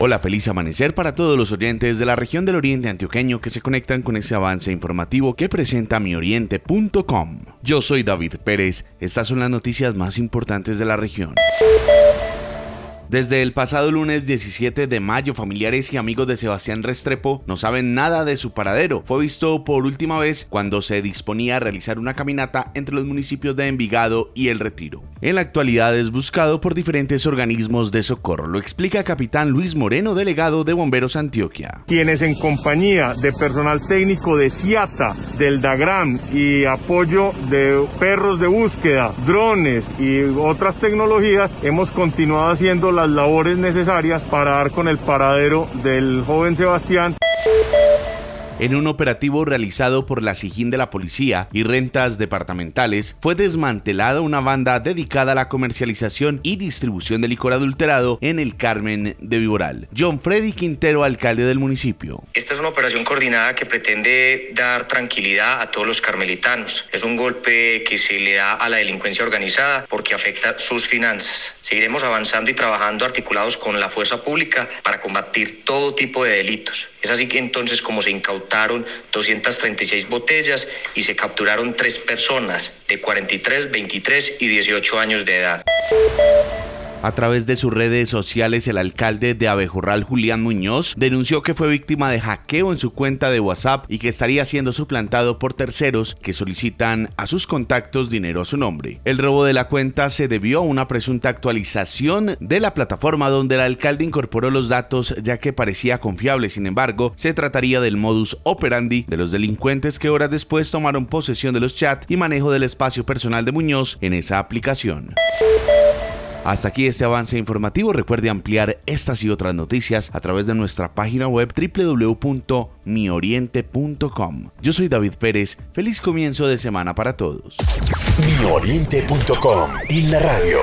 Hola, feliz amanecer para todos los oyentes de la región del Oriente Antioqueño que se conectan con este avance informativo que presenta mioriente.com. Yo soy David Pérez, estas son las noticias más importantes de la región. Desde el pasado lunes 17 de mayo, familiares y amigos de Sebastián Restrepo no saben nada de su paradero. Fue visto por última vez cuando se disponía a realizar una caminata entre los municipios de Envigado y El Retiro. En la actualidad es buscado por diferentes organismos de socorro. Lo explica capitán Luis Moreno, delegado de Bomberos Antioquia. Quienes en compañía de personal técnico de CIATA, del DAGRAM y apoyo de perros de búsqueda, drones y otras tecnologías, hemos continuado haciendo la labores necesarias para dar con el paradero del joven Sebastián. En un operativo realizado por la Sijín de la Policía y Rentas Departamentales, fue desmantelada una banda dedicada a la comercialización y distribución de licor adulterado en el Carmen de Viboral. John Freddy Quintero, alcalde del municipio. Esta es una operación coordinada que pretende dar tranquilidad a todos los carmelitanos. Es un golpe que se le da a la delincuencia organizada porque afecta sus finanzas. Seguiremos avanzando y trabajando articulados con la fuerza pública para combatir todo tipo de delitos. Es así que entonces como se incautaron 236 botellas y se capturaron tres personas de 43, 23 y 18 años de edad. A través de sus redes sociales, el alcalde de Abejorral, Julián Muñoz, denunció que fue víctima de hackeo en su cuenta de WhatsApp y que estaría siendo suplantado por terceros que solicitan a sus contactos dinero a su nombre. El robo de la cuenta se debió a una presunta actualización de la plataforma donde el alcalde incorporó los datos ya que parecía confiable. Sin embargo, se trataría del modus operandi de los delincuentes que horas después tomaron posesión de los chats y manejo del espacio personal de Muñoz en esa aplicación. Hasta aquí este avance informativo. Recuerde ampliar estas y otras noticias a través de nuestra página web www.mioriente.com. Yo soy David Pérez. Feliz comienzo de semana para todos. Mioriente.com y la radio.